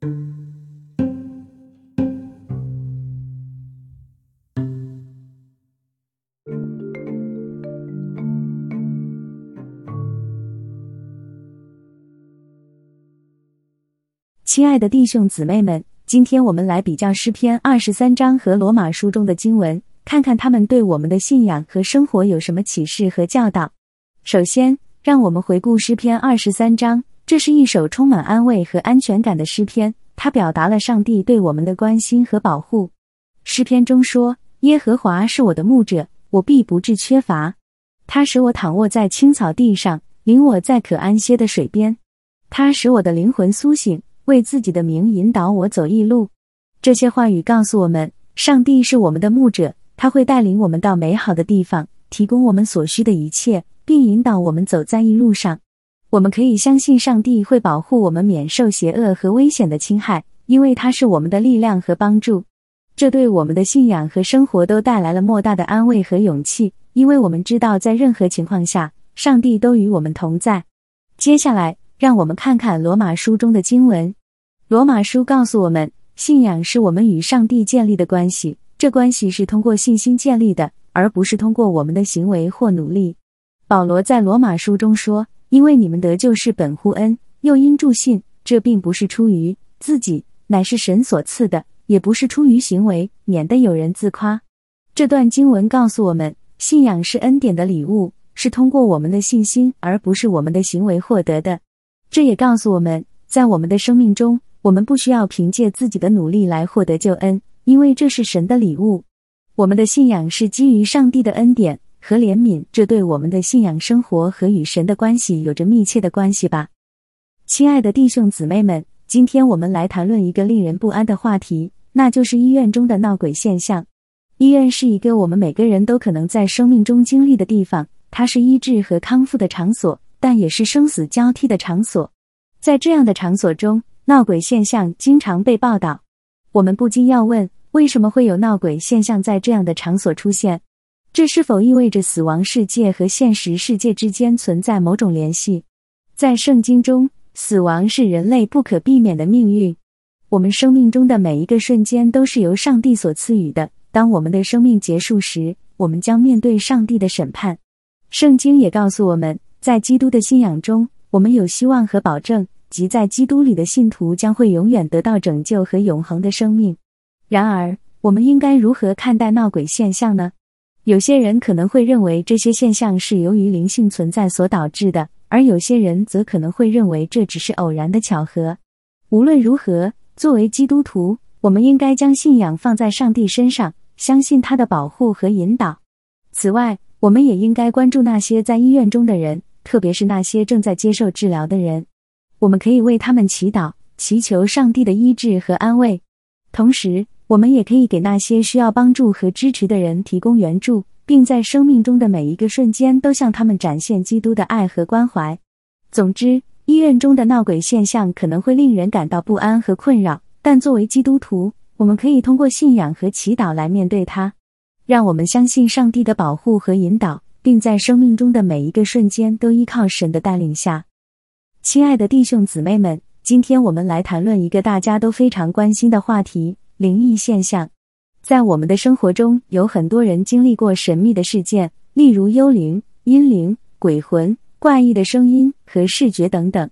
亲爱的弟兄姊妹们，今天我们来比较诗篇二十三章和罗马书中的经文，看看他们对我们的信仰和生活有什么启示和教导。首先，让我们回顾诗篇二十三章，这是一首充满安慰和安全感的诗篇，它表达了上帝对我们的关心和保护。诗篇中说：“耶和华是我的牧者，我必不致缺乏。他使我躺卧在青草地上，领我在可安歇的水边。他使我的灵魂苏醒。”为自己的名引导我走义路，这些话语告诉我们，上帝是我们的牧者，他会带领我们到美好的地方，提供我们所需的一切，并引导我们走在义路上。我们可以相信上帝会保护我们免受邪恶和危险的侵害，因为他是我们的力量和帮助。这对我们的信仰和生活都带来了莫大的安慰和勇气，因为我们知道在任何情况下，上帝都与我们同在。接下来，让我们看看罗马书中的经文。罗马书告诉我们，信仰是我们与上帝建立的关系，这关系是通过信心建立的，而不是通过我们的行为或努力。保罗在罗马书中说：“因为你们得救是本乎恩，又因助信，这并不是出于自己，乃是神所赐的；也不是出于行为，免得有人自夸。”这段经文告诉我们，信仰是恩典的礼物，是通过我们的信心，而不是我们的行为获得的。这也告诉我们在我们的生命中。我们不需要凭借自己的努力来获得救恩，因为这是神的礼物。我们的信仰是基于上帝的恩典和怜悯，这对我们的信仰生活和与神的关系有着密切的关系吧。亲爱的弟兄姊妹们，今天我们来谈论一个令人不安的话题，那就是医院中的闹鬼现象。医院是一个我们每个人都可能在生命中经历的地方，它是医治和康复的场所，但也是生死交替的场所。在这样的场所中，闹鬼现象经常被报道，我们不禁要问：为什么会有闹鬼现象在这样的场所出现？这是否意味着死亡世界和现实世界之间存在某种联系？在圣经中，死亡是人类不可避免的命运。我们生命中的每一个瞬间都是由上帝所赐予的。当我们的生命结束时，我们将面对上帝的审判。圣经也告诉我们，在基督的信仰中，我们有希望和保证。即在基督里的信徒将会永远得到拯救和永恒的生命。然而，我们应该如何看待闹鬼现象呢？有些人可能会认为这些现象是由于灵性存在所导致的，而有些人则可能会认为这只是偶然的巧合。无论如何，作为基督徒，我们应该将信仰放在上帝身上，相信他的保护和引导。此外，我们也应该关注那些在医院中的人，特别是那些正在接受治疗的人。我们可以为他们祈祷，祈求上帝的医治和安慰。同时，我们也可以给那些需要帮助和支持的人提供援助，并在生命中的每一个瞬间都向他们展现基督的爱和关怀。总之，医院中的闹鬼现象可能会令人感到不安和困扰，但作为基督徒，我们可以通过信仰和祈祷来面对它。让我们相信上帝的保护和引导，并在生命中的每一个瞬间都依靠神的带领下。亲爱的弟兄姊妹们，今天我们来谈论一个大家都非常关心的话题——灵异现象。在我们的生活中，有很多人经历过神秘的事件，例如幽灵、阴灵、鬼魂、怪异的声音和视觉等等。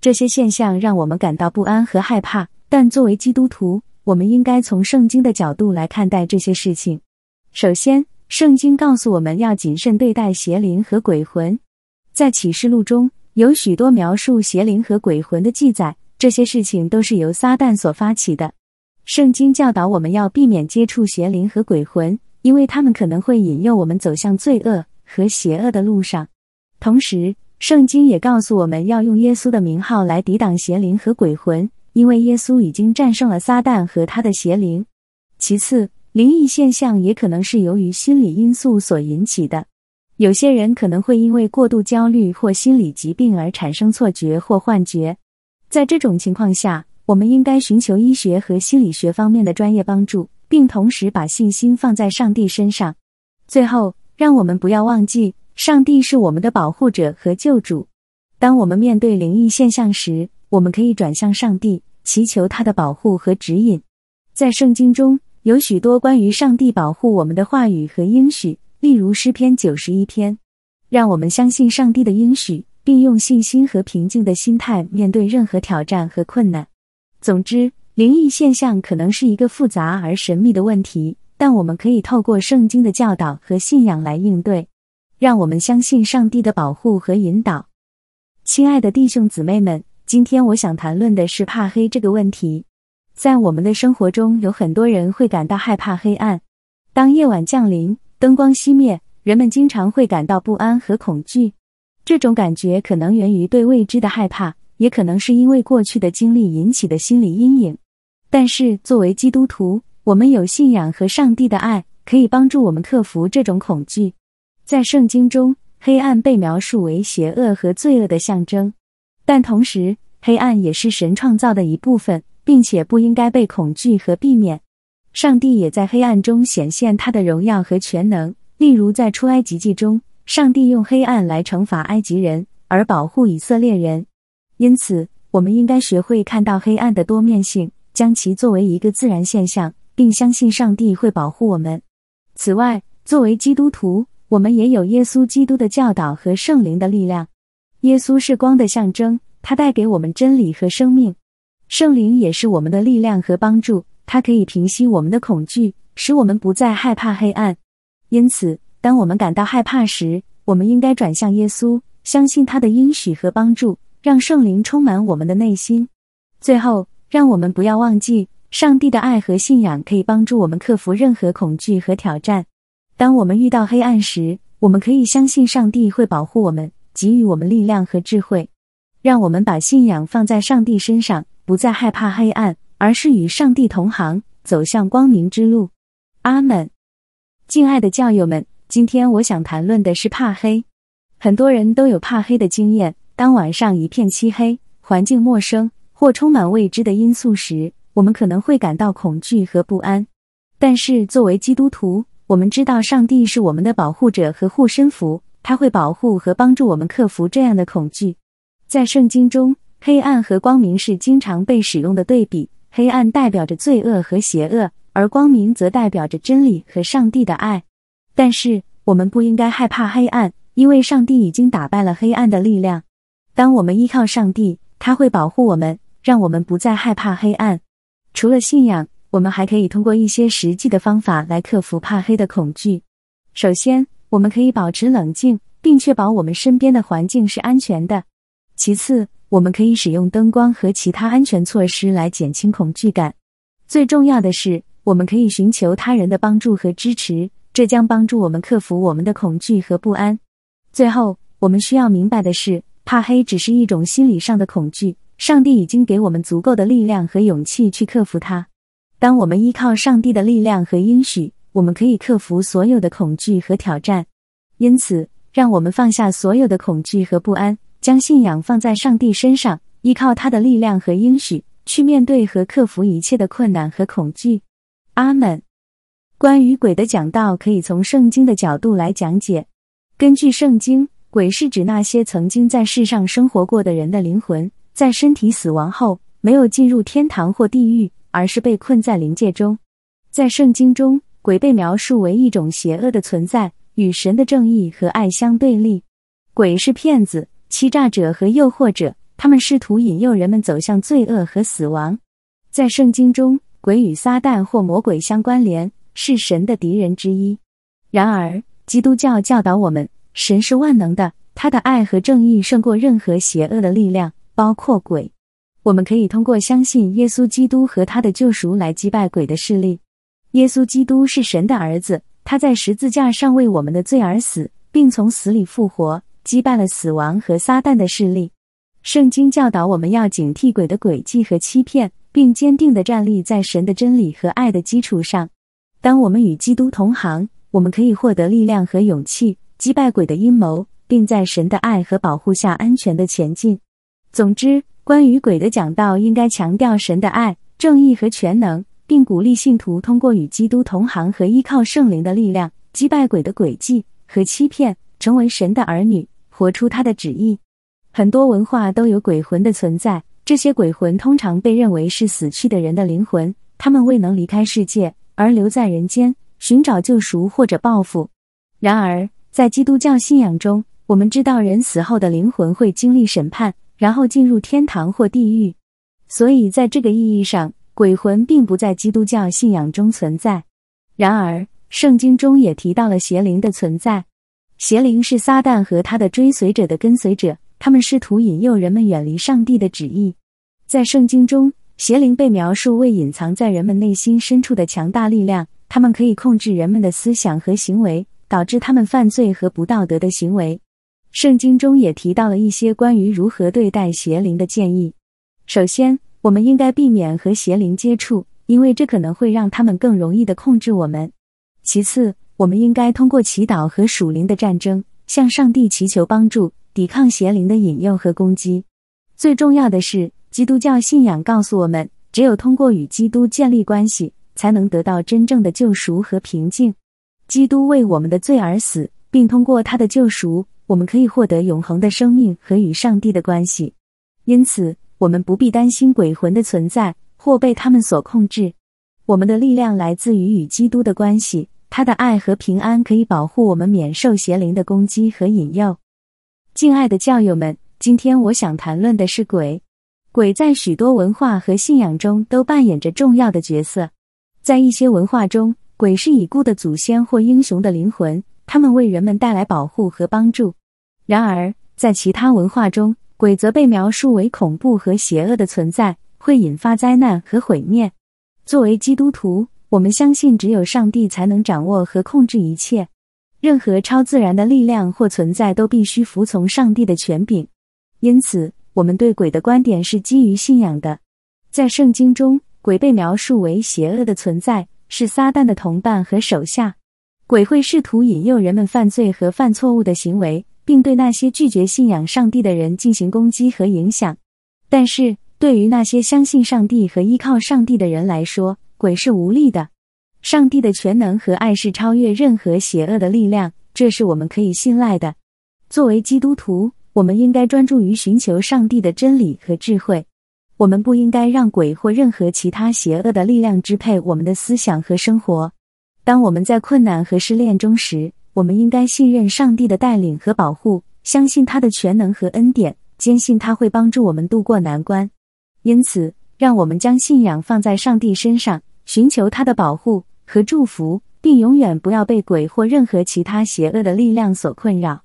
这些现象让我们感到不安和害怕。但作为基督徒，我们应该从圣经的角度来看待这些事情。首先，圣经告诉我们要谨慎对待邪灵和鬼魂。在启示录中。有许多描述邪灵和鬼魂的记载，这些事情都是由撒旦所发起的。圣经教导我们要避免接触邪灵和鬼魂，因为他们可能会引诱我们走向罪恶和邪恶的路上。同时，圣经也告诉我们要用耶稣的名号来抵挡邪灵和鬼魂，因为耶稣已经战胜了撒旦和他的邪灵。其次，灵异现象也可能是由于心理因素所引起的。有些人可能会因为过度焦虑或心理疾病而产生错觉或幻觉，在这种情况下，我们应该寻求医学和心理学方面的专业帮助，并同时把信心放在上帝身上。最后，让我们不要忘记，上帝是我们的保护者和救主。当我们面对灵异现象时，我们可以转向上帝，祈求他的保护和指引。在圣经中有许多关于上帝保护我们的话语和应许，例如诗篇九十一篇，让我们相信上帝的应许，并用信心和平静的心态面对任何挑战和困难。总之，灵异现象可能是一个复杂而神秘的问题，但我们可以透过圣经的教导和信仰来应对。让我们相信上帝的保护和引导。亲爱的弟兄姊妹们，今天我想谈论的是怕黑这个问题。在我们的生活中，有很多人会感到害怕黑暗。当夜晚降临，灯光熄灭，人们经常会感到不安和恐惧。这种感觉可能源于对未知的害怕，也可能是因为过去的经历引起的心理阴影。但是，作为基督徒，我们有信仰和上帝的爱，可以帮助我们克服这种恐惧。在圣经中，黑暗被描述为邪恶和罪恶的象征，但同时，黑暗也是神创造的一部分，并且不应该被恐惧和避免。上帝也在黑暗中显现他的荣耀和全能，例如在出埃及记中，上帝用黑暗来惩罚埃及人，而保护以色列人。因此，我们应该学会看到黑暗的多面性，将其作为一个自然现象，并相信上帝会保护我们。此外，作为基督徒，我们也有耶稣基督的教导和圣灵的力量。耶稣是光的象征，他带给我们真理和生命。圣灵也是我们的力量和帮助，它可以平息我们的恐惧，使我们不再害怕黑暗。因此，当我们感到害怕时，我们应该转向耶稣，相信他的应许和帮助，让圣灵充满我们的内心。最后，让我们不要忘记，上帝的爱和信仰可以帮助我们克服任何恐惧和挑战。当我们遇到黑暗时，我们可以相信上帝会保护我们，给予我们力量和智慧。让我们把信仰放在上帝身上，不再害怕黑暗，而是与上帝同行，走向光明之路。阿门。敬爱的教友们，今天我想谈论的是怕黑。很多人都有怕黑的经验。当晚上一片漆黑，环境陌生或充满未知的因素时，我们可能会感到恐惧和不安。但是，作为基督徒，我们知道上帝是我们的保护者和护身符，他会保护和帮助我们克服这样的恐惧。在圣经中，黑暗和光明是经常被使用的对比。黑暗代表着罪恶和邪恶，而光明则代表着真理和上帝的爱。但是，我们不应该害怕黑暗，因为上帝已经打败了黑暗的力量。当我们依靠上帝，他会保护我们，让我们不再害怕黑暗。除了信仰。我们还可以通过一些实际的方法来克服怕黑的恐惧。首先，我们可以保持冷静，并确保我们身边的环境是安全的。其次，我们可以使用灯光和其他安全措施来减轻恐惧感。最重要的是，我们可以寻求他人的帮助和支持，这将帮助我们克服我们的恐惧和不安。最后，我们需要明白的是，怕黑只是一种心理上的恐惧，上帝已经给我们足够的力量和勇气去克服它。当我们依靠上帝的力量和应许，我们可以克服所有的恐惧和挑战。因此，让我们放下所有的恐惧和不安，将信仰放在上帝身上，依靠他的力量和应许，去面对和克服一切的困难和恐惧。阿门。关于鬼的讲道，可以从圣经的角度来讲解。根据圣经，鬼是指那些曾经在世上生活过的人的灵魂，在身体死亡后没有进入天堂或地狱。而是被困在灵界中。在圣经中，鬼被描述为一种邪恶的存在，与神的正义和爱相对立。鬼是骗子、欺诈者和诱惑者，他们试图引诱人们走向罪恶和死亡。在圣经中，鬼与撒旦或魔鬼相关联，是神的敌人之一。然而，基督教教导我们，神是万能的，他的爱和正义胜过任何邪恶的力量，包括鬼。我们可以通过相信耶稣基督和他的救赎来击败鬼的势力。耶稣基督是神的儿子，他在十字架上为我们的罪而死，并从死里复活，击败了死亡和撒旦的势力。圣经教导我们要警惕鬼的诡计和欺骗，并坚定地站立在神的真理和爱的基础上。当我们与基督同行，我们可以获得力量和勇气，击败鬼的阴谋，并在神的爱和保护下安全地前进。总之。关于鬼的讲道，应该强调神的爱、正义和全能，并鼓励信徒通过与基督同行和依靠圣灵的力量，击败鬼的诡计和欺骗，成为神的儿女，活出他的旨意。很多文化都有鬼魂的存在，这些鬼魂通常被认为是死去的人的灵魂，他们未能离开世界，而留在人间寻找救赎或者报复。然而，在基督教信仰中，我们知道人死后的灵魂会经历审判，然后进入天堂或地狱。所以，在这个意义上，鬼魂并不在基督教信仰中存在。然而，圣经中也提到了邪灵的存在。邪灵是撒旦和他的追随者的跟随者，他们试图引诱人们远离上帝的旨意。在圣经中，邪灵被描述为隐藏在人们内心深处的强大力量，他们可以控制人们的思想和行为，导致他们犯罪和不道德的行为。圣经中也提到了一些关于如何对待邪灵的建议。首先，我们应该避免和邪灵接触，因为这可能会让他们更容易的控制我们。其次，我们应该通过祈祷和属灵的战争，向上帝祈求帮助，抵抗邪灵的引诱和攻击。最重要的是，基督教信仰告诉我们，只有通过与基督建立关系，才能得到真正的救赎和平静。基督为我们的罪而死，并通过他的救赎，我们可以获得永恒的生命和与上帝的关系。因此，我们不必担心鬼魂的存在或被他们所控制。我们的力量来自于与基督的关系。他的爱和平安可以保护我们免受邪灵的攻击和引诱。敬爱的教友们，今天我想谈论的是鬼。鬼在许多文化和信仰中都扮演着重要的角色。在一些文化中，鬼是已故的祖先或英雄的灵魂，他们为人们带来保护和帮助。然而，在其他文化中，鬼则被描述为恐怖和邪恶的存在，会引发灾难和毁灭。作为基督徒，我们相信，只有上帝才能掌握和控制一切。任何超自然的力量或存在都必须服从上帝的权柄。因此，我们对鬼的观点是基于信仰的。在圣经中，鬼被描述为邪恶的存在，是撒旦的同伴和手下。鬼会试图引诱人们犯罪和犯错误的行为，并对那些拒绝信仰上帝的人进行攻击和影响。但是，对于那些相信上帝和依靠上帝的人来说，鬼是无力的，上帝的全能和爱是超越任何邪恶的力量，这是我们可以信赖的。作为基督徒，我们应该专注于寻求上帝的真理和智慧。我们不应该让鬼或任何其他邪恶的力量支配我们的思想和生活。当我们在困难和失恋中时，我们应该信任上帝的带领和保护，相信他的全能和恩典，坚信他会帮助我们度过难关。因此，让我们将信仰放在上帝身上。寻求他的保护和祝福，并永远不要被鬼或任何其他邪恶的力量所困扰。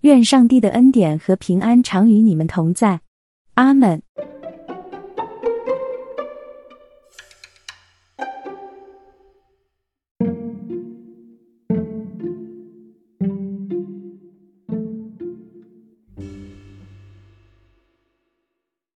愿上帝的恩典和平安常与你们同在。阿门。